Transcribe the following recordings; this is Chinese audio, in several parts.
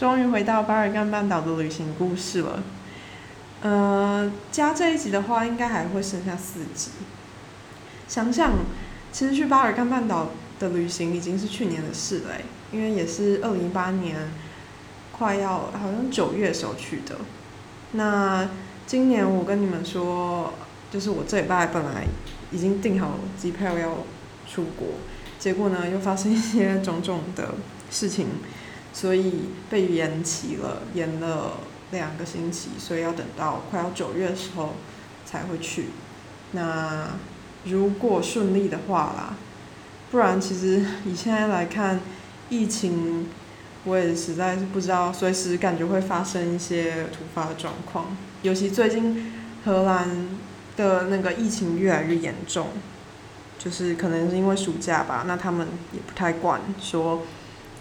终于回到巴尔干半岛的旅行故事了。呃，加这一集的话，应该还会剩下四集。想想，其实去巴尔干半岛的旅行已经是去年的事了，因为也是二零一八年，快要好像九月时候去的。那今年我跟你们说，就是我这礼拜本来已经订好机票要出国，结果呢又发生一些种种的事情，所以被延期了，延了两个星期，所以要等到快要九月的时候才会去。那如果顺利的话啦，不然其实以现在来看，疫情我也实在是不知道，随时感觉会发生一些突发的状况，尤其最近荷兰的那个疫情越来越严重，就是可能是因为暑假吧，那他们也不太管说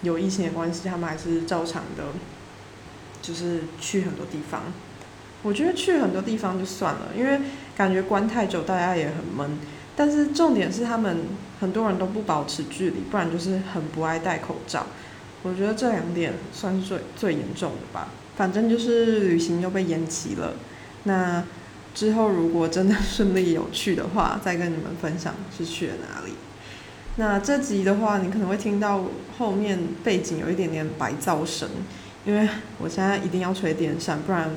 有疫情的关系，他们还是照常的，就是去很多地方。我觉得去很多地方就算了，因为感觉关太久大家也很闷。但是重点是他们很多人都不保持距离，不然就是很不爱戴口罩。我觉得这两点算是最最严重的吧。反正就是旅行又被延期了。那之后如果真的顺利有去的话，再跟你们分享是去了哪里。那这集的话，你可能会听到后面背景有一点点白噪声，因为我现在一定要吹电扇，不然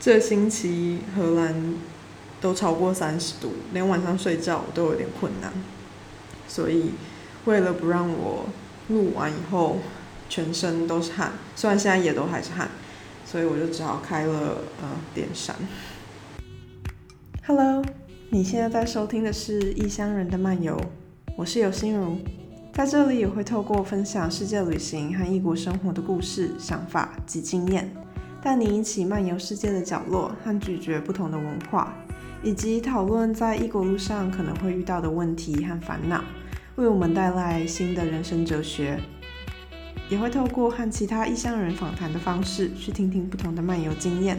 这星期荷兰都超过三十度，连晚上睡觉都有点困难。所以为了不让我录完以后全身都是汗，虽然现在也都还是汗，所以我就只好开了呃电扇。Hello，你现在在收听的是《异乡人的漫游》，我是有心如，在这里也会透过分享世界旅行和异国生活的故事、想法及经验，带你一起漫游世界的角落和咀嚼不同的文化，以及讨论在异国路上可能会遇到的问题和烦恼，为我们带来新的人生哲学。也会透过和其他异乡人访谈的方式，去听听不同的漫游经验。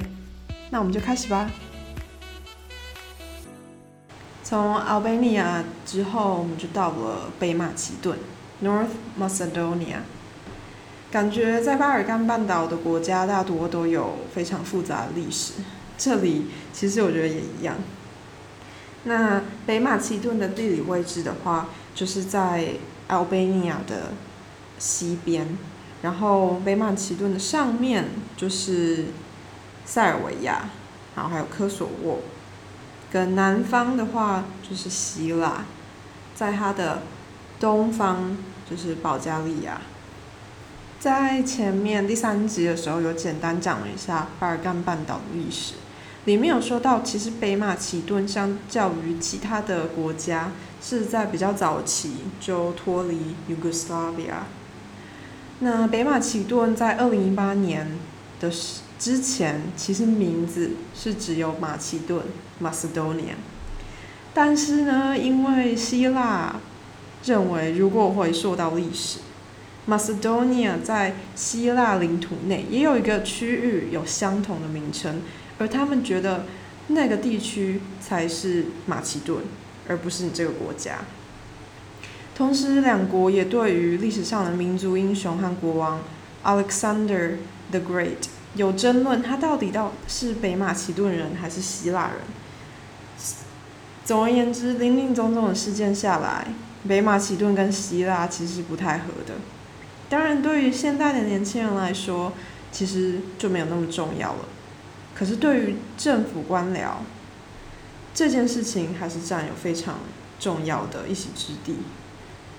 那我们就开始吧。从 Albania 之后，我们就到了北马其顿 （North Macedonia）。感觉在巴尔干半岛的国家大多都有非常复杂的历史，这里其实我觉得也一样。那北马其顿的地理位置的话，就是在 Albania 的西边，然后北马其顿的上面就是塞尔维亚，然后还有科索沃。跟南方的话就是希腊，在它的东方就是保加利亚。在前面第三集的时候有简单讲了一下巴尔干半岛的历史，里面有说到，其实北马其顿相较于其他的国家是在比较早期就脱离 Yugoslavia。那北马其顿在二零一八年的时。之前其实名字是只有马其顿 （Macedonia），但是呢，因为希腊认为如果回溯到历史，Macedonia 在希腊领土内也有一个区域有相同的名称，而他们觉得那个地区才是马其顿，而不是你这个国家。同时，两国也对于历史上的民族英雄和国王 Alexander the Great。有争论，他到底到是北马其顿人还是希腊人？总而言之，林林总总的事件下来，北马其顿跟希腊其实不太合的。当然，对于现代的年轻人来说，其实就没有那么重要了。可是对于政府官僚，这件事情还是占有非常重要的一席之地。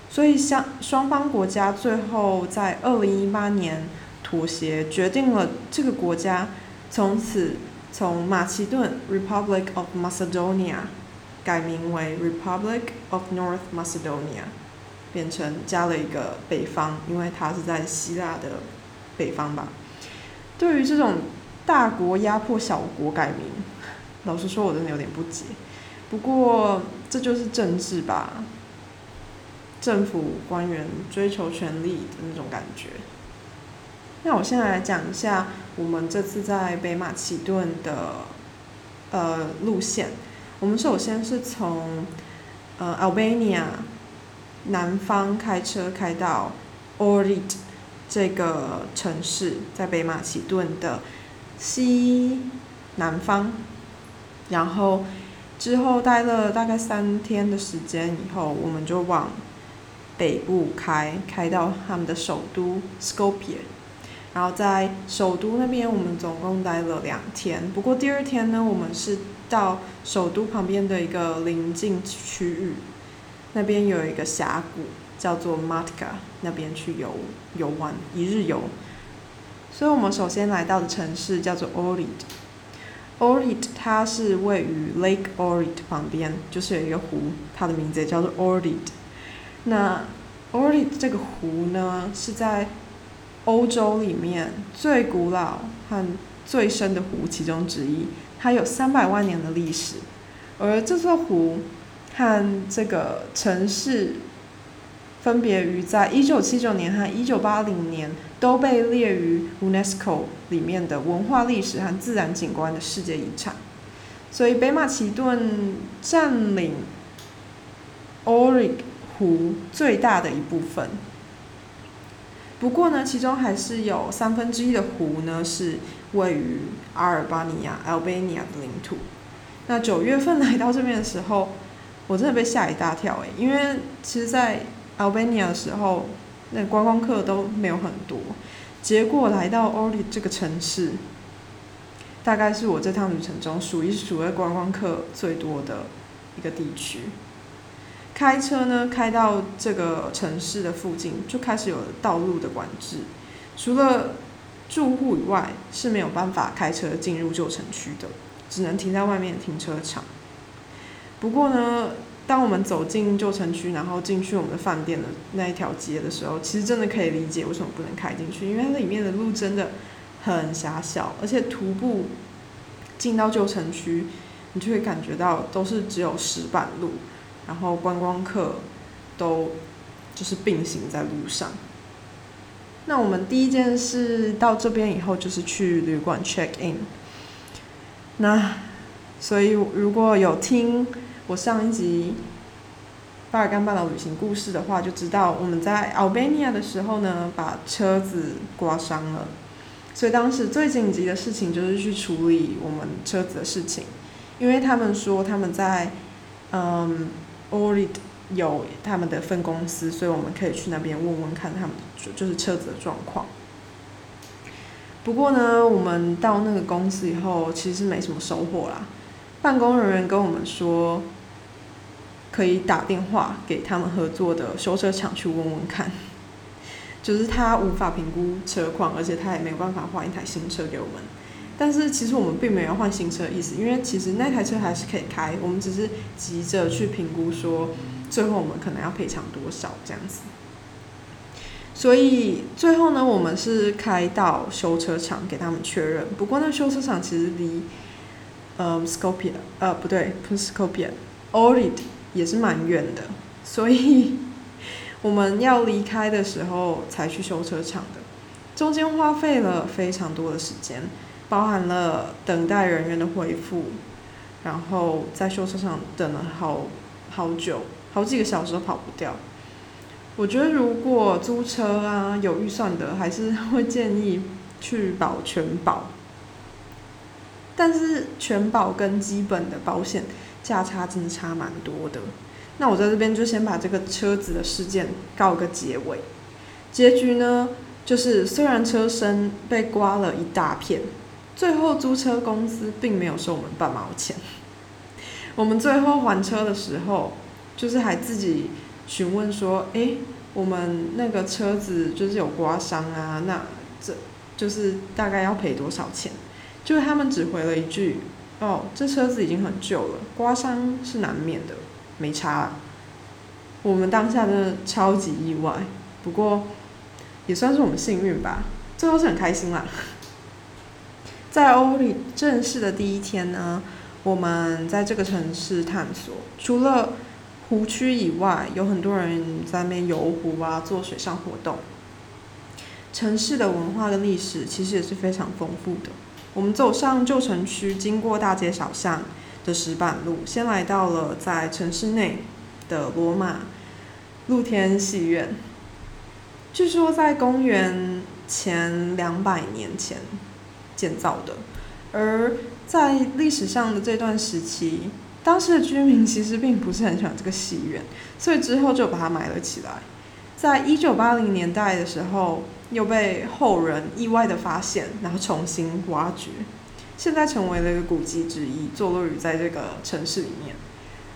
所以，相双方国家最后在二零一八年。妥协决定了这个国家从此从马其顿 （Republic of Macedonia） 改名为 Republic of North Macedonia，变成加了一个北方，因为它是在希腊的北方吧。对于这种大国压迫小国改名，老实说，我真的有点不解。不过这就是政治吧，政府官员追求权力的那种感觉。那我先来讲一下我们这次在北马其顿的呃路线。我们首先是从呃 Albania 南方开车开到 Ohrid，这个城市，在北马其顿的西南方，然后之后待了大概三天的时间以后，我们就往北部开，开到他们的首都 Skopje，然后在首都那边我们总共待了两天。不过第二天呢，我们是到首都旁边的一个邻近区域，那边有一个峡谷叫做 Matka，那边去游游玩一日游。所以我们首先来到的城市叫做 Orid。Orid 它是位于 Lake Orid 旁边，就是有一个湖，它的名字也叫做 Orid。那 Orid 这个湖呢，是在欧洲里面最古老和最深的湖其中之一，它有三百万年的历史。而这座湖和这个城市分别于在一九七九年和一九八零年都被列于 UNESCO 里面的文化历史和自然景观的世界遗产。所以北马其顿占领 Ohrid 湖最大的一部分。不过呢，其中还是有三分之一的湖呢是位于阿尔巴尼亚 （Albania） 的领土。那九月份来到这边的时候，我真的被吓一大跳诶，因为其实，在 Albania 的时候，那观光客都没有很多。结果来到 Ohrid 这个城市，大概是我这趟旅程中数一数二观光客最多的一个地区。开车呢，开到这个城市的附近，就开始有道路的管制，除了住户以外是没有办法开车进入旧城区的，只能停在外面停车场。不过呢，当我们走进旧城区，然后进去我们的饭店的那一条街的时候，其实真的可以理解为什么不能开进去，因为它里面的路真的很狭小，而且徒步进到旧城区，你就会感觉到都是只有石板路。然后观光客都就是并行在路上。那我们第一件事到这边以后就是去旅馆 check in。那所以如果有听我上一集巴尔干半岛旅行故事的话，就知道我们在 Albania 的时候呢，把车子刮伤了。所以当时最紧急的事情就是去处理我们车子的事情，因为他们说他们在嗯。Ohrid 有他们的分公司，所以我们可以去那边问问看他们就是车子的状况。不过呢，我们到那个公司以后，其实没什么收获啦。办公人员跟我们说，可以打电话给他们合作的修车厂去问问看，就是他无法评估车况，而且他也没有办法换一台新车给我们。但是其实我们并没有换新车的意思，因为其实那台车还是可以开，我们只是急着去评估说，最后我们可能要赔偿多少这样子。所以最后呢，我们是开到修车厂给他们确认。不过那修车厂其实离，呃，Scopia 呃，不对，不是 Scopia，Orid 也是蛮远的，所以我们要离开的时候才去修车厂的，中间花费了非常多的时间。包含了等待人员的回复，然后在修车厂等了好好久，好几个小时都跑不掉。我觉得如果租车啊有预算的，还是会建议去保全保。但是全保跟基本的保险价差真的差蛮多的。那我在这边就先把这个车子的事件告个结尾。结局呢，就是虽然车身被刮了一大片。最后租车公司并没有收我们半毛钱。我们最后还车的时候，就是还自己询问说：“诶，我们那个车子就是有刮伤啊，那这就是大概要赔多少钱？”就他们只回了一句：“哦，这车子已经很旧了，刮伤是难免的，没差。”我们当下真的超级意外，不过也算是我们幸运吧，最后是很开心啦。在欧里正式的第一天呢，我们在这个城市探索，除了湖区以外，有很多人在那边游湖啊，做水上活动。城市的文化跟历史其实也是非常丰富的。我们走上旧城区，经过大街小巷的石板路，先来到了在城市内的罗马露天戏院。据说在公元前两百年前建造的，而在历史上的这段时期，当时的居民其实并不是很喜欢这个戏院，所以之后就把它埋了起来。在一九八零年代的时候，又被后人意外的发现，然后重新挖掘，现在成为了一个古迹之一，坐落于在这个城市里面。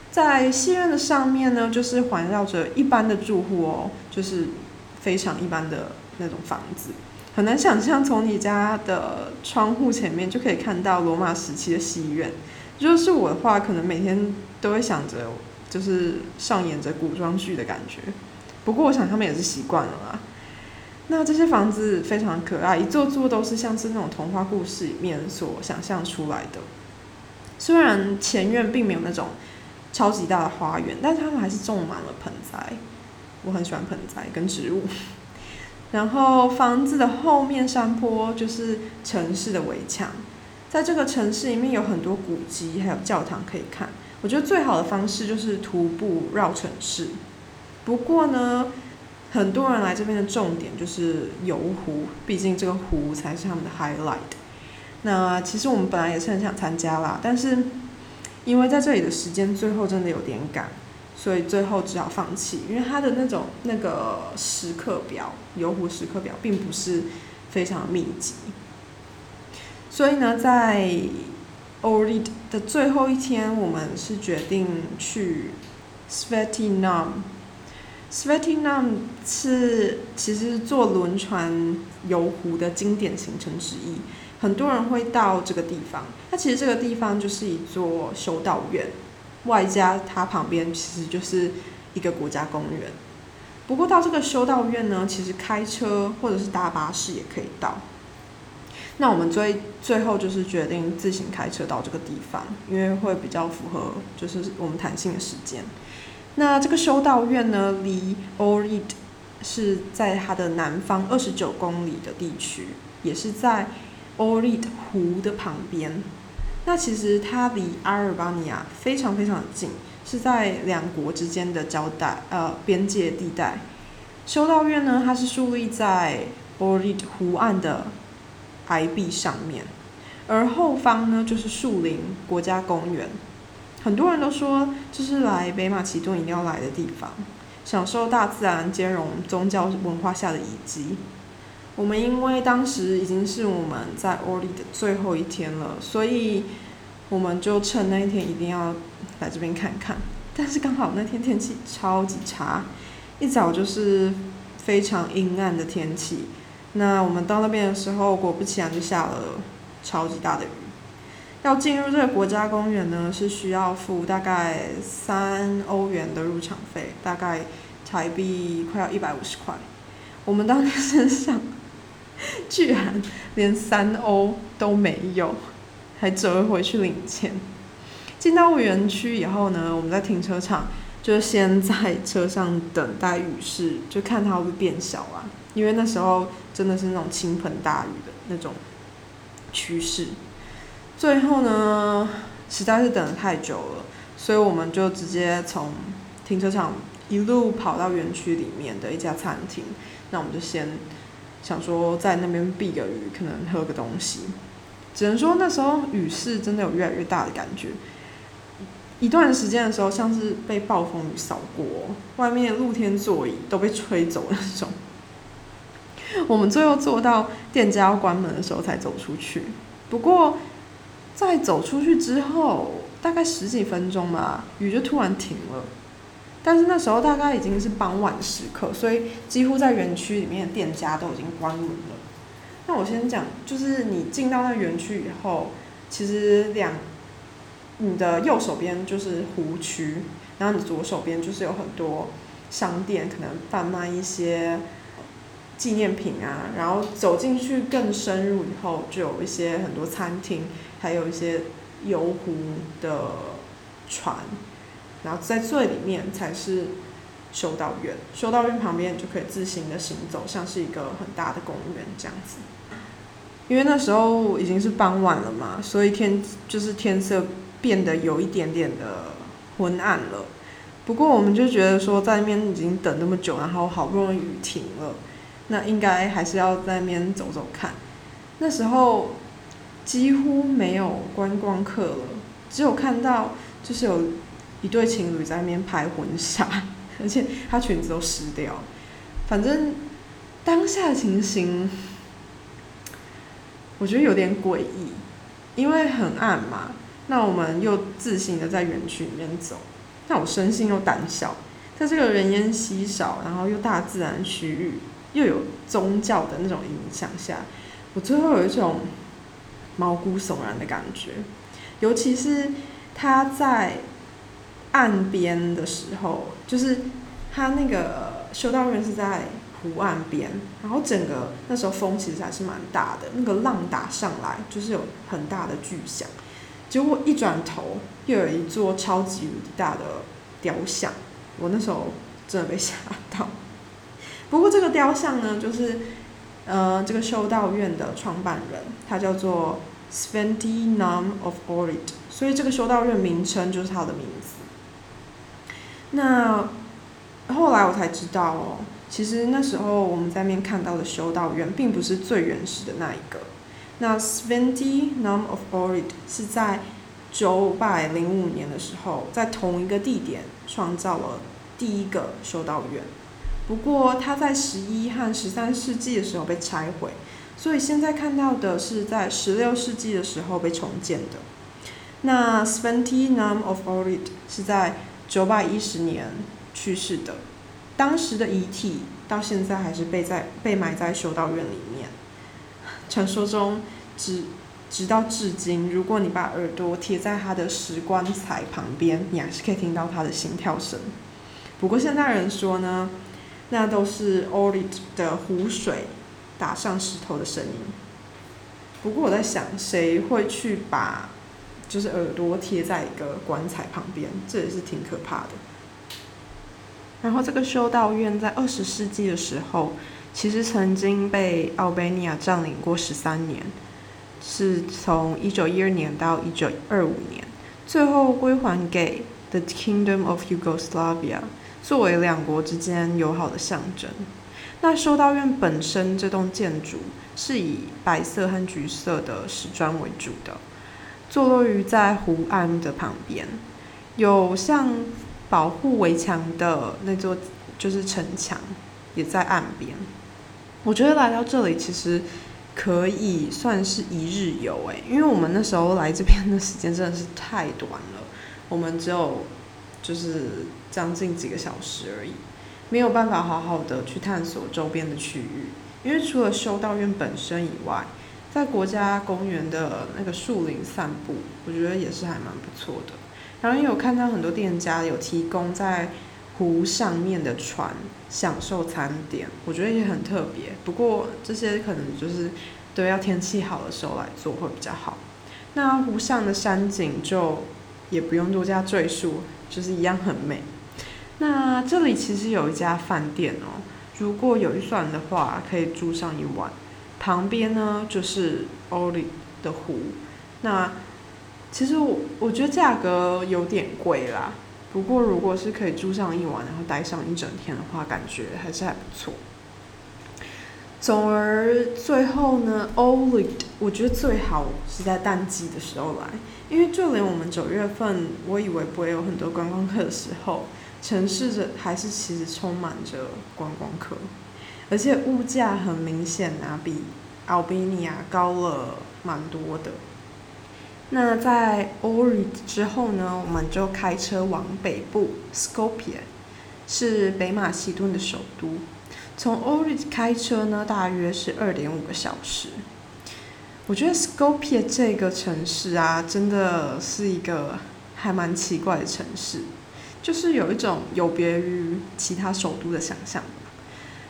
在戏院的上面呢，就是环绕着一般的住户哦，就是非常一般的那种房子，很难想象从你家的窗户前面就可以看到罗马时期的戏院。如果是我的话，可能每天都会想着，就是上演着古装剧的感觉。不过我想他们也是习惯了啦。那这些房子非常可爱，一座座都是像是那种童话故事里面所想象出来的。虽然前院并没有那种超级大的花园，但是他们还是种满了盆栽。我很喜欢盆栽跟植物。然后房子的后面山坡就是城市的围墙，在这个城市里面有很多古迹，还有教堂可以看。我觉得最好的方式就是徒步绕城市。不过呢，很多人来这边的重点就是游湖，毕竟这个湖才是他们的 highlight。那其实我们本来也是很想参加啦，但是因为在这里的时间最后真的有点赶，所以最后只好放弃。因为它的那种那个时刻表，游湖时刻表并不是非常密集。所以呢，在 Ohrid 的最后一天，我们是决定去 Sveti Nam。Svetinam 是其实坐轮船游湖的经典行程之一，很多人会到这个地方。它其实这个地方就是一座修道院，外加它旁边其实就是一个国家公园。不过到这个修道院呢，其实开车或者是搭巴士也可以到。那我们最最后就是决定自行开车到这个地方，因为会比较符合就是我们弹性的时间。那这个修道院呢，离 Orid 是在它的南方二十九公里的地区，也是在 Ohrid 湖的旁边。那其实它离阿尔巴尼亚非常非常近，是在两国之间的交代呃边界地带。修道院呢，它是树立在 Ohrid 湖岸的崖壁上面，而后方呢就是树林国家公园。很多人都说这是来北马其顿一定要来的地方，享受大自然兼容宗教文化下的遗迹。我们因为当时已经是我们在 o r l y 的最后一天了，所以我们就趁那一天一定要来这边看看。但是刚好那天天气超级差，一早就是非常阴暗的天气。那我们到那边的时候，果不其然就下了超级大的雨。要进入这个国家公园呢，是需要付大概三欧元的入场费，大概台币快要一百五十块。我们当天身上 居然连三欧都没有，还折回去领钱。进到园区以后呢，我们在停车场就先在车上等待雨势，就看它会不会变小啊，因为那时候真的是那种倾盆大雨的那种趋势。最后呢，实在是等得太久了，所以我们就直接从停车场一路跑到园区里面的一家餐厅。那我们就先想说在那边避个雨，可能喝个东西。只能说那时候雨势真的有越来越大的感觉，一段时间的时候像是被暴风雨扫过，外面露天座椅都被吹走那种。我们最后坐到店家要关门的时候才走出去，不过。在走出去之后，大概十几分钟吧，雨就突然停了。但是那时候大概已经是傍晚时刻，所以几乎在园区里面的店家都已经关门了。那我先讲，就是你进到那园区以后，其实两你的右手边就是湖区，然后你左手边就是有很多商店，可能贩卖一些纪念品啊。然后走进去更深入以后，就有一些很多餐厅。还有一些游湖的船，然后在最里面才是修道院。修道院旁边就可以自行的行走，像是一个很大的公园这样子。因为那时候已经是傍晚了嘛，所以天就是天色变得有一点点的昏暗了。不过我们就觉得说在那边已经等那么久，然后好不容易雨停了，那应该还是要在那边走走看。那时候几乎没有观光客了，只有看到就是有一对情侣在那边拍婚纱，而且她裙子都湿掉。反正当下的情形，我觉得有点诡异，因为很暗嘛。那我们又自信的在园区里面走，那我生性又胆小，在这个人烟稀少，然后又大自然区域，又有宗教的那种影响下。我最后有一种毛骨悚然的感觉，尤其是他在岸边的时候，就是他那个修道院是在湖岸边，然后整个那时候风其实还是蛮大的，那个浪打上来就是有很大的巨响，结果一转头又有一座超级无敌大的雕像，我那时候真的被吓到。不过这个雕像呢，就是。呃，这个修道院的创办人，他叫做 Sventi Nam of Orid，所以这个修道院名称就是他的名字。那后来我才知道哦，其实那时候我们在面看到的修道院，并不是最原始的那一个。那 s v e n t y Nam of Orid 是在九百零五年的时候，在同一个地点创造了第一个修道院。不过，它在十一和十三世纪的时候被拆毁，所以现在看到的是在十六世纪的时候被重建的。那 s v e n t y Nam of Orid 是在九百一十年去世的，当时的遗体到现在还是被在被埋在修道院里面。传说中，直直到至今，如果你把耳朵贴在他的石棺材旁边，你还是可以听到他的心跳声。不过现代人说呢？那都是 o r i d 的湖水打上石头的声音。不过我在想，谁会去把就是耳朵贴在一个棺材旁边？这也是挺可怕的。然后这个修道院在二十世纪的时候，其实曾经被奥贝尼亚占领过十三年，是从一九一二年到一九二五年，最后归还给 The Kingdom of Yugoslavia。作为两国之间友好的象征，那修道院本身这栋建筑是以白色和橘色的石砖为主的，坐落于在湖岸的旁边，有像保护围墙的那座就是城墙也在岸边。我觉得来到这里其实可以算是一日游诶，因为我们那时候来这边的时间真的是太短了，我们只有。就是将近几个小时而已，没有办法好好的去探索周边的区域，因为除了修道院本身以外，在国家公园的那个树林散步，我觉得也是还蛮不错的。然后有看到很多店家有提供在湖上面的船享受餐点，我觉得也很特别。不过这些可能就是都要天气好的时候来做会比较好。那湖上的山景就也不用多加赘述。就是一样很美。那这里其实有一家饭店哦，如果有预算的话，可以住上一晚。旁边呢就是 o l i 的湖。那其实我我觉得价格有点贵啦，不过如果是可以住上一晚，然后待上一整天的话，感觉还是还不错。总而最后呢 o l i 我觉得最好是在淡季的时候来。因为就连我们九月份，我以为不会有很多观光客的时候，城市的还是其实充满着观光客，而且物价很明显啊，比奥比尼亚高了蛮多的。那在 ORID 之后呢，我们就开车往北部 Skopje，是北马其顿的首都。从 ORID 开车呢，大约是二点五个小时。我觉得 Skopje 这个城市啊，真的是一个还蛮奇怪的城市，就是有一种有别于其他首都的想象。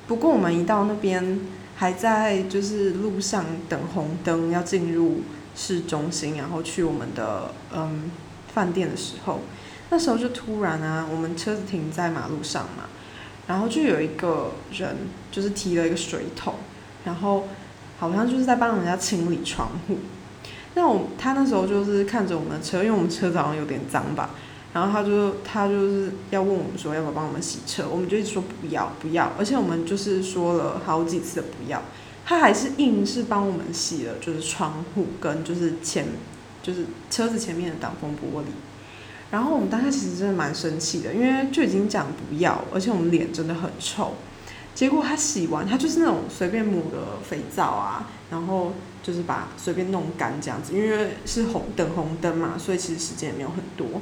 不过我们一到那边，还在就是路上等红灯要进入市中心，然后去我们的嗯饭店的时候，那时候就突然啊，我们车子停在马路上嘛，然后就有一个人就是提了一个水桶，然后。好像就是在帮人家清理窗户，那我他那时候就是看着我们的车，因为我们车子好像有点脏吧，然后他就他就是要问我们说要不要帮我们洗车，我们就一直说不要不要，而且我们就是说了好几次不要，他还是硬是帮我们洗了，就是窗户跟就是前就是车子前面的挡风玻璃。然后我们当时其实真的蛮生气的，因为就已经讲不要，而且我们脸真的很臭。结果他洗完，他就是那种随便抹个肥皂啊，然后就是把随便弄干这样子，因为是红等红灯嘛，所以其实时间也没有很多。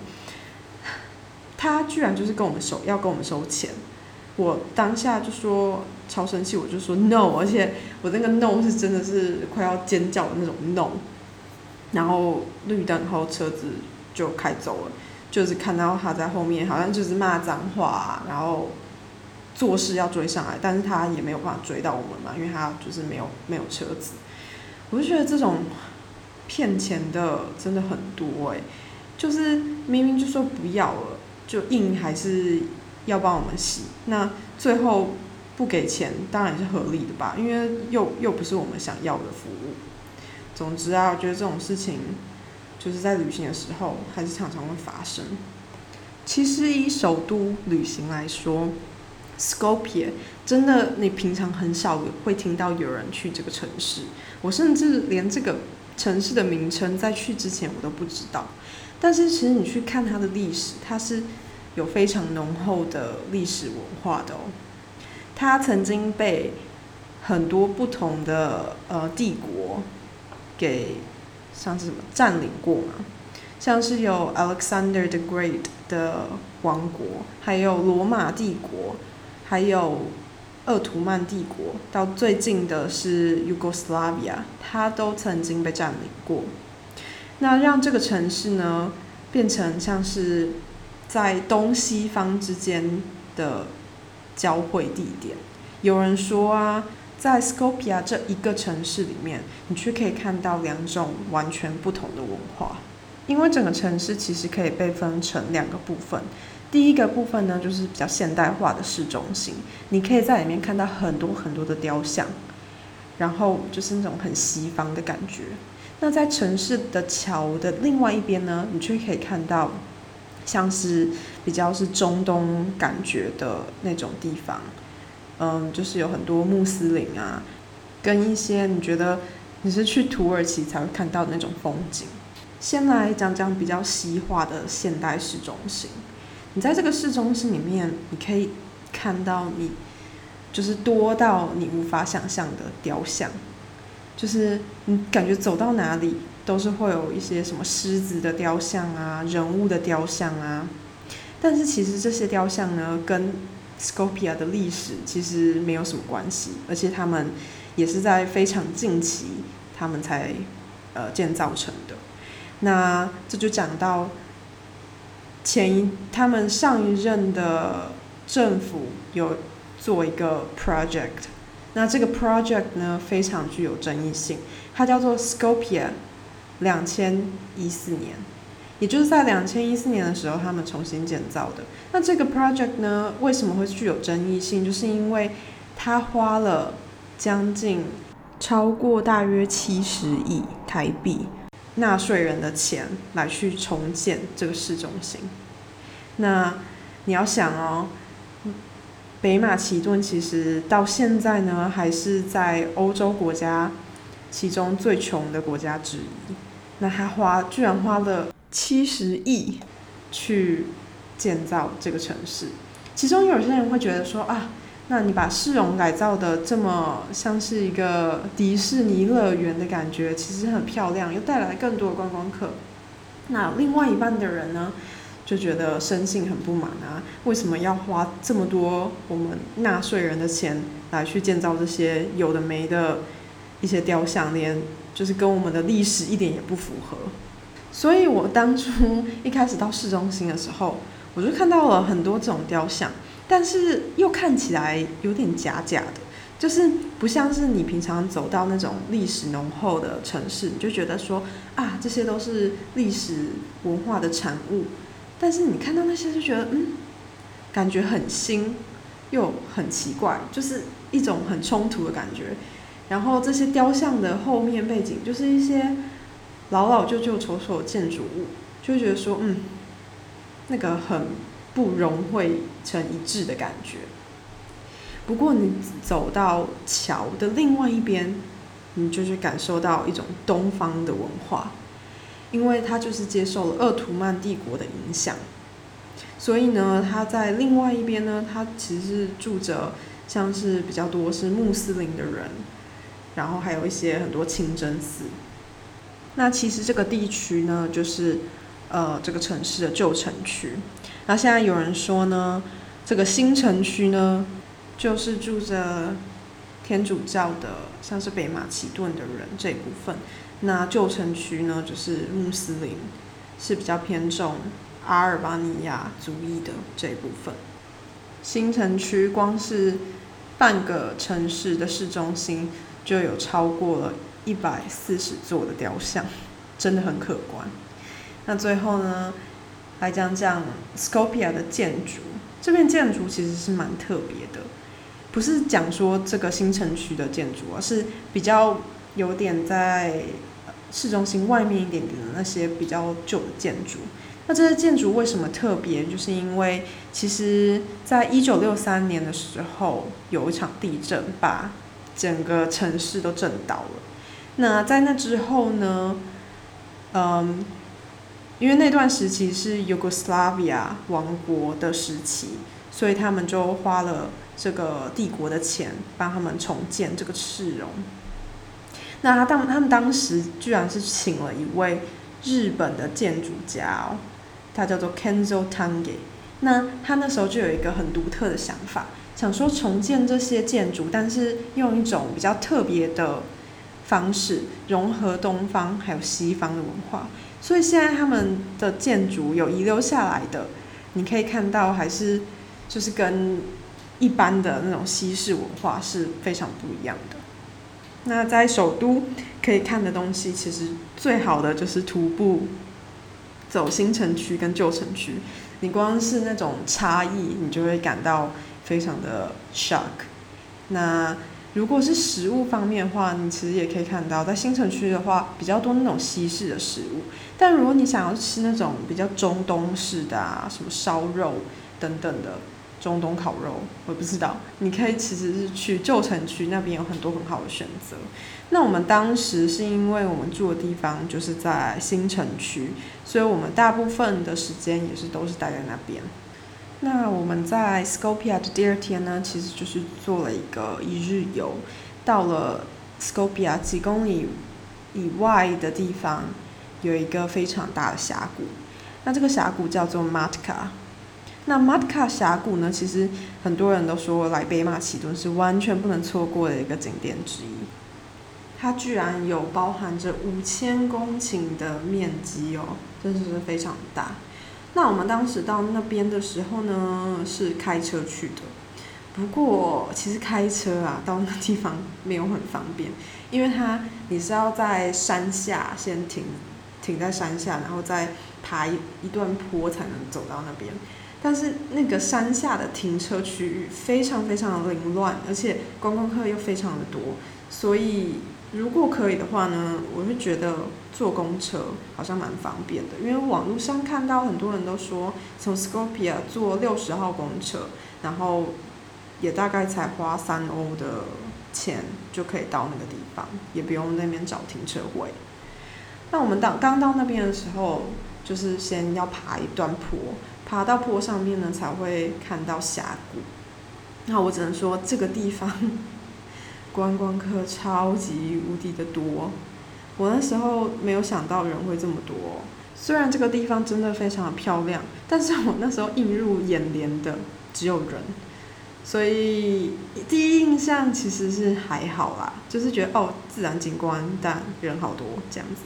他居然就是跟我们收要跟我们收钱，我当下就说超生气，我就说 no，而且我那个 no 是真的是快要尖叫的那种 no。然后绿灯后车子就开走了。就是看到他在后面，好像就是骂脏话，然后做事要追上来，但是他也没有办法追到我们嘛，因为他就是没有没有车子。我就觉得这种骗钱的真的很多诶，就是明明就说不要了，就硬还是要帮我们洗，那最后不给钱当然是合理的吧，因为又又不是我们想要的服务。总之啊，我觉得这种事情。就是在旅行的时候，还是常常会发生。其实以首都旅行来说，Skopje 真的你平常很少会听到有人去这个城市。我甚至连这个城市的名称在去之前我都不知道。但是其实你去看它的历史，它是有非常浓厚的历史文化的哦。它曾经被很多不同的呃帝国给。像是什么占领过嘛？像是有 Alexander the Great 的王国，还有罗马帝国，还有鄂图曼帝国，到最近的是 Yugoslavia，它都曾经被占领过。那让这个城市呢，变成像是在东西方之间的交汇地点。有人说啊。在 Skopje 这一个城市里面，你却可以看到两种完全不同的文化。因为整个城市其实可以被分成两个部分。第一个部分呢，就是比较现代化的市中心，你可以在里面看到很多很多的雕像，然后就是那种很西方的感觉。那在城市的桥的另外一边呢，你却可以看到像是比较是中东感觉的那种地方。嗯，就是有很多穆斯林啊，跟一些你觉得你是去土耳其才会看到的那种风景。先来讲讲比较西化的现代市中心。你在这个市中心里面，你可以看到你就是多到你无法想象的雕像，就是你感觉走到哪里都是会有一些什么狮子的雕像啊，人物的雕像啊。但是其实这些雕像呢，跟 Scopia 的历史其实没有什么关系，而且他们也是在非常近期他们才呃建造成的。那这就讲到前一他们上一任的政府有做一个 project，那这个 project 呢非常具有争议性，它叫做 Scopia，两千一四年。也就是在两千一四年的时候，他们重新建造的。那这个 project 呢，为什么会具有争议性？就是因为它花了将近超过大约七十亿台币纳税人的钱来去重建这个市中心。那你要想哦，北马其顿其实到现在呢，还是在欧洲国家其中最穷的国家之一。那他花居然花了。七十亿去建造这个城市，其中有些人会觉得说啊，那你把市容改造的这么像是一个迪士尼乐园的感觉，其实很漂亮，又带来更多的观光客。那另外一半的人呢，就觉得生性很不满啊，为什么要花这么多我们纳税人的钱来去建造这些有的没的一些雕像，连就是跟我们的历史一点也不符合。所以我当初一开始到市中心的时候，我就看到了很多这种雕像，但是又看起来有点假假的，就是不像是你平常走到那种历史浓厚的城市，你就觉得说啊，这些都是历史文化的产物。但是你看到那些就觉得，嗯，感觉很新，又很奇怪，就是一种很冲突的感觉。然后这些雕像的后面背景就是一些。老老旧旧、丑丑的建筑物，就觉得说，嗯，那个很不融汇成一致的感觉。不过你走到桥的另外一边，你就是感受到一种东方的文化，因为他就是接受了鄂图曼帝国的影响，所以呢，他在另外一边呢，他其实是住着像是比较多是穆斯林的人，然后还有一些很多清真寺。那其实这个地区呢，就是呃这个城市的旧城区。那现在有人说呢，这个新城区呢，就是住着天主教的，像是北马其顿的人这一部分。那旧城区呢，就是穆斯林，是比较偏重阿尔巴尼亚族裔的这一部分。新城区光是半个城市的市中心就有超过了。一百四十座的雕像，真的很可观。那最后呢，来讲讲 Skopje 的建筑。这片建筑其实是蛮特别的，不是讲说这个新城区的建筑而，是比较有点在市中心外面一点点的那些比较旧的建筑。那这些建筑为什么特别？就是因为其实在一九六三年的时候，有一场地震把整个城市都震倒了。那在那之后呢？嗯，因为那段时期是 Yugoslavia 王国的时期，所以他们就花了这个帝国的钱帮他们重建这个市容。那他当他们当时居然是请了一位日本的建筑家哦，他叫做 Kenzo Tange。那他那时候就有一个很独特的想法，想说重建这些建筑，但是用一种比较特别的。方式融合东方还有西方的文化，所以现在他们的建筑有遗留下来的，你可以看到还是就是跟一般的那种西式文化是非常不一样的。那在首都可以看的东西，其实最好的就是徒步走新城区跟旧城区，你光是那种差异，你就会感到非常的 shock。那如果是食物方面的话，你其实也可以看到，在新城区的话比较多那种西式的食物。但如果你想要吃那种比较中东式的啊，什么烧肉等等的中东烤肉，我不知道，你可以其实是去旧城区那边有很多很好的选择。那我们当时是因为我们住的地方就是在新城区，所以我们大部分的时间也是都是待在那边。那我们在 Scopia 的第二天呢，其实就是做了一个一日游，到了 Scopia 几公里以外的地方，有一个非常大的峡谷。那这个峡谷叫做 Matka。那 Matka 峡谷呢，其实很多人都说来北马其顿是完全不能错过的一个景点之一。它居然有包含着五千公顷的面积哦，真的是非常大。那我们当时到那边的时候呢，是开车去的。不过其实开车啊，到那地方没有很方便，因为它你是要在山下先停，停在山下，然后再爬一一段坡才能走到那边。但是那个山下的停车区域非常非常的凌乱，而且观光客又非常的多，所以。如果可以的话呢，我会觉得坐公车好像蛮方便的，因为网络上看到很多人都说从 Skopje 坐六十号公车，然后也大概才花三欧的钱就可以到那个地方，也不用那边找停车位。那我们到刚到那边的时候，就是先要爬一段坡，爬到坡上面呢才会看到峡谷。那我只能说这个地方。观光客超级无敌的多，我那时候没有想到人会这么多。虽然这个地方真的非常的漂亮，但是我那时候映入眼帘的只有人，所以第一印象其实是还好啦，就是觉得哦自然景观，但人好多这样子。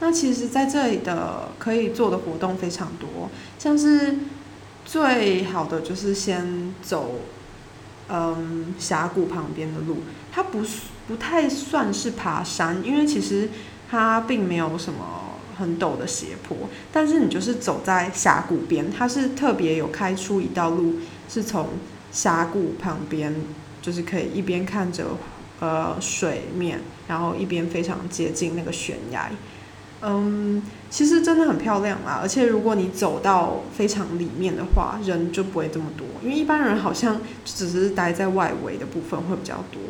那其实在这里的可以做的活动非常多，像是最好的就是先走。嗯，峡谷旁边的路，它不不太算是爬山，因为其实它并没有什么很陡的斜坡，但是你就是走在峡谷边，它是特别有开出一道路，是从峡谷旁边，就是可以一边看着呃水面，然后一边非常接近那个悬崖，嗯，其实真的很漂亮啦，而且如果你走到非常里面的话，人就不会这么多，因为一般人好像只是待在外围的部分会比较多。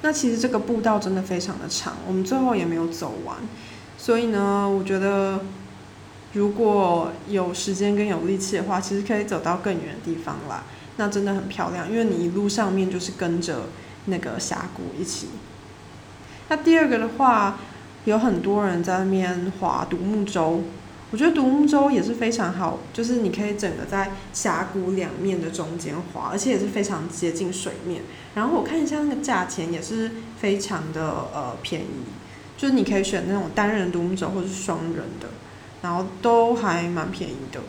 那其实这个步道真的非常的长，我们最后也没有走完，所以呢，我觉得如果有时间跟有力气的话，其实可以走到更远的地方啦。那真的很漂亮，因为你一路上面就是跟着那个峡谷一起。那第二个的话。有很多人在那边划独木舟，我觉得独木舟也是非常好，就是你可以整个在峡谷两面的中间划，而且也是非常接近水面。然后我看一下那个价钱也是非常的呃便宜，就是你可以选那种单人独木舟或者是双人的，然后都还蛮便宜的。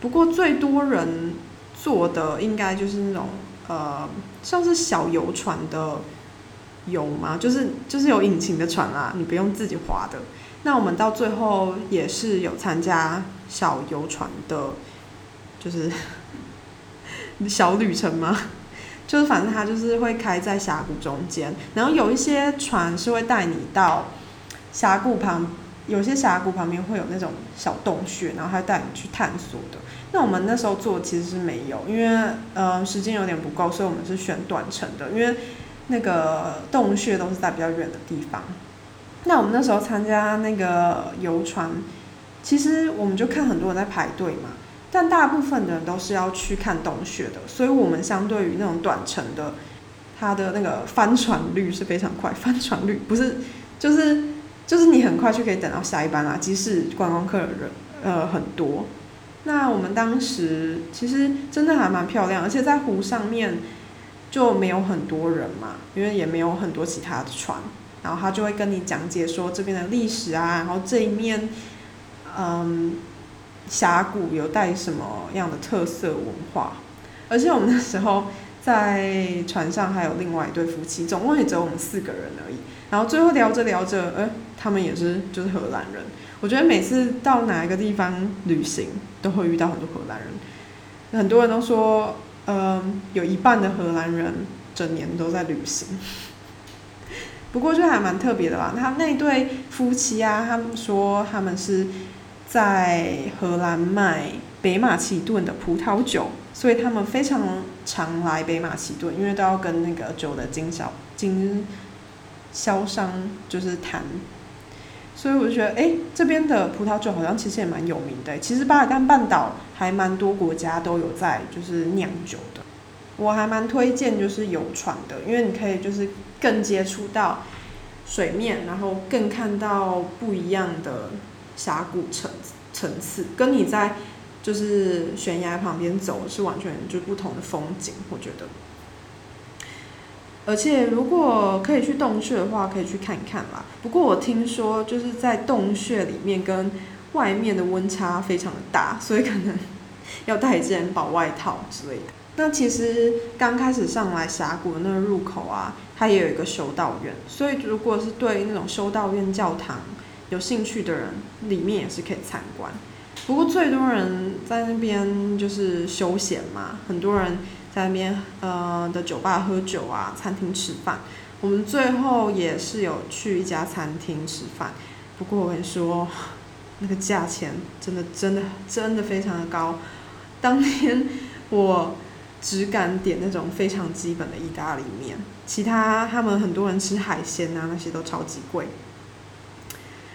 不过最多人坐的应该就是那种呃像是小游船的。有吗？就是就是有引擎的船啦，你不用自己划的。那我们到最后也是有参加小游船的，就是 小旅程吗？就是反正它就是会开在峡谷中间，然后有一些船是会带你到峡谷旁，有些峡谷旁边会有那种小洞穴，然后它带你去探索的。那我们那时候做其实是没有，因为呃时间有点不够，所以我们是选短程的，因为。那个洞穴都是在比较远的地方。那我们那时候参加那个游船，其实我们就看很多人在排队嘛，但大部分的人都是要去看洞穴的，所以我们相对于那种短程的，它的那个翻船率是非常快，翻船率 不是就是就是你很快就可以等到下一班啦，即使观光客的人呃很多。那我们当时其实真的还蛮漂亮，而且在湖上面。就没有很多人嘛，因为也没有很多其他的船，然后他就会跟你讲解说这边的历史啊，然后这一面，嗯，峡谷有带什么样的特色文化，而且我们那时候在船上还有另外一对夫妻，总共也只有我们四个人而已，然后最后聊着聊着，呃，他们也是就是荷兰人，我觉得每次到哪一个地方旅行都会遇到很多荷兰人，很多人都说。嗯，有一半的荷兰人整年都在旅行，不过就还蛮特别的啦。他那对夫妻啊，他们说他们是在荷兰卖北马其顿的葡萄酒，所以他们非常常来北马其顿，因为都要跟那个酒的经销经销商就是谈。所以我就觉得，哎，这边的葡萄酒好像其实也蛮有名的。其实巴尔干半岛还蛮多国家都有在就是酿酒的。我还蛮推荐就是游船的，因为你可以就是更接触到水面，然后更看到不一样的峡谷层层次，跟你在就是悬崖旁边走是完全就不同的风景，我觉得。而且如果可以去洞穴的话，可以去看看啦。不过我听说就是在洞穴里面跟外面的温差非常的大，所以可能要带一件薄外套之类的。那其实刚开始上来峡谷的那个入口啊，它也有一个修道院，所以如果是对那种修道院教堂有兴趣的人，里面也是可以参观。不过最多人在那边就是休闲嘛，很多人。在那边呃的酒吧喝酒啊，餐厅吃饭。我们最后也是有去一家餐厅吃饭，不过我跟你说，那个价钱真的真的真的非常的高。当天我只敢点那种非常基本的意大利面，其他他们很多人吃海鲜啊，那些都超级贵。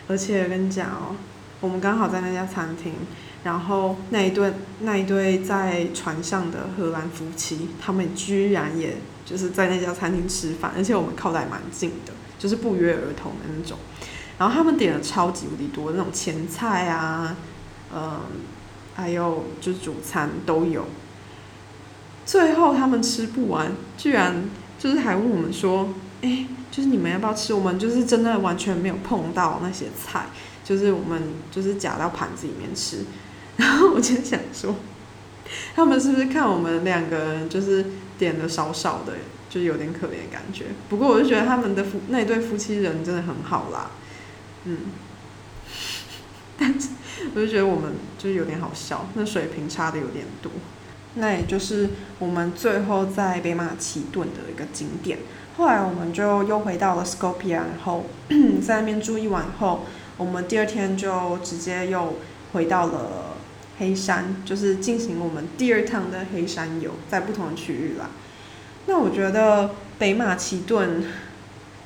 而且我跟你讲哦，我们刚好在那家餐厅。然后那一对那一对在船上的荷兰夫妻，他们居然也就是在那家餐厅吃饭，而且我们靠得还蛮近的，就是不约而同的那种。然后他们点了超级无敌多的那种前菜啊，嗯，还有就是主餐都有。最后他们吃不完，居然就是还问我们说：“哎，就是你们要不要吃？”我们就是真的完全没有碰到那些菜，就是我们就是夹到盘子里面吃。然后我就想说，他们是不是看我们两个人就是点的少少的，就有点可怜感觉。不过我就觉得他们的夫那对夫妻人真的很好啦，嗯。但是我就觉得我们就是有点好笑，那水平差的有点多。那也就是我们最后在北马其顿的一个景点。后来我们就又回到了 Skopje，然后 在那边住一晚后，我们第二天就直接又回到了黑山，就是进行我们第二趟的黑山游，在不同的区域啦。那我觉得北马其顿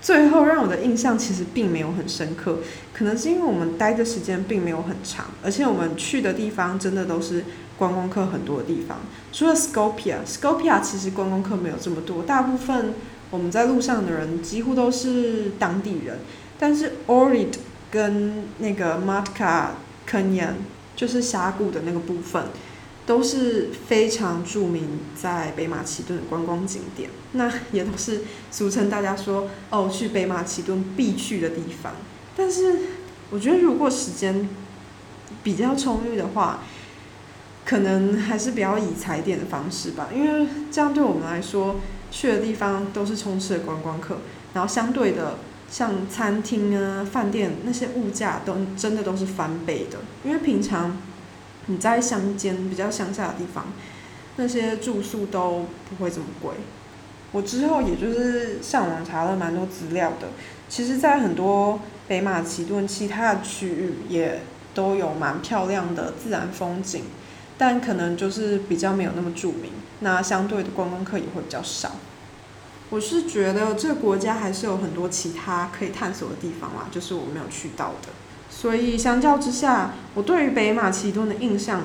最后让我的印象其实并没有很深刻，可能是因为我们待的时间并没有很长，而且我们去的地方真的都是观光客很多的地方。除了 Skopje，Skopje 其实观光客没有这么多，大部分。我们在路上的人几乎都是当地人，但是 Orid 跟那个 Matka Canyon 就是峡谷的那个部分，都是非常著名在北马其顿的观光景点，那也都是俗称大家说哦去北马其顿必去的地方。但是我觉得如果时间比较充裕的话，可能还是比较以踩点的方式吧，因为这样对我们来说。去的地方都是充斥的观光客，然后相对的，像餐厅啊、饭店那些物价都真的都是翻倍的。因为平常你在乡间比较乡下的地方，那些住宿都不会这么贵。我之后也就是上网查了蛮多资料的，其实，在很多北马其顿其他的区域也都有蛮漂亮的自然风景。但可能就是比较没有那么著名，那相对的观光客也会比较少。我是觉得这个国家还是有很多其他可以探索的地方啦，就是我没有去到的。所以相较之下，我对于北马其顿的印象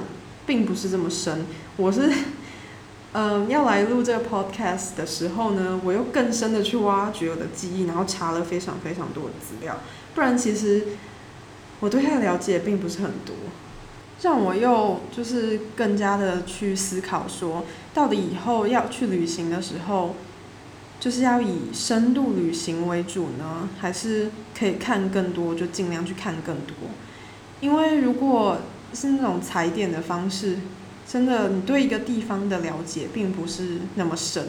并不是这么深。我是，嗯，要来录这个 podcast 的时候呢，我又更深的去挖掘我的记忆，然后查了非常非常多的资料。不然其实我对它的了解并不是很多。让我又就是更加的去思考，说到底以后要去旅行的时候，就是要以深度旅行为主呢，还是可以看更多，就尽量去看更多。因为如果是那种踩点的方式，真的你对一个地方的了解并不是那么深，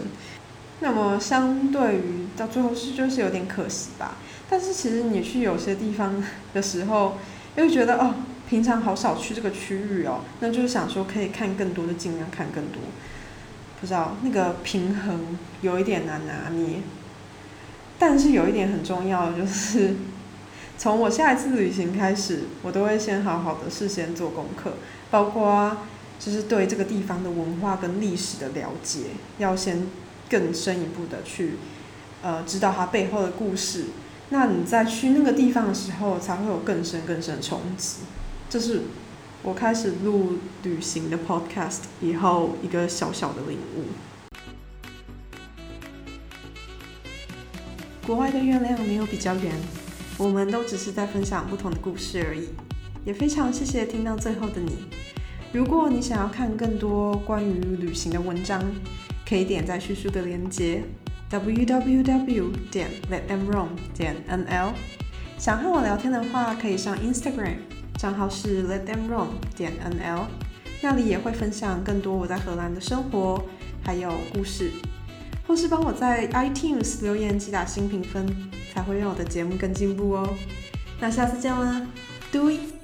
那么相对于到最后是就是有点可惜吧。但是其实你去有些地方的时候，又觉得哦。平常好少去这个区域哦，那就是想说可以看更多，就尽量看更多。不知道那个平衡有一点难拿捏，但是有一点很重要的就是，从我下一次旅行开始，我都会先好好的事先做功课，包括就是对这个地方的文化跟历史的了解，要先更深一步的去呃知道它背后的故事。那你在去那个地方的时候，才会有更深更深的冲击。这是我开始录旅行的 podcast 以后一个小小的领悟。国外的月亮没有比较圆，我们都只是在分享不同的故事而已。也非常谢谢听到最后的你。如果你想要看更多关于旅行的文章，可以点在叙述的链接 www 点 letthemroam 点 nl。想和我聊天的话，可以上 Instagram。账号是 Let Them Roam 点 NL，那里也会分享更多我在荷兰的生活，还有故事，或是帮我在 iTunes 留言及打新评分，才会让我的节目更进步哦。那下次见啦，Do it！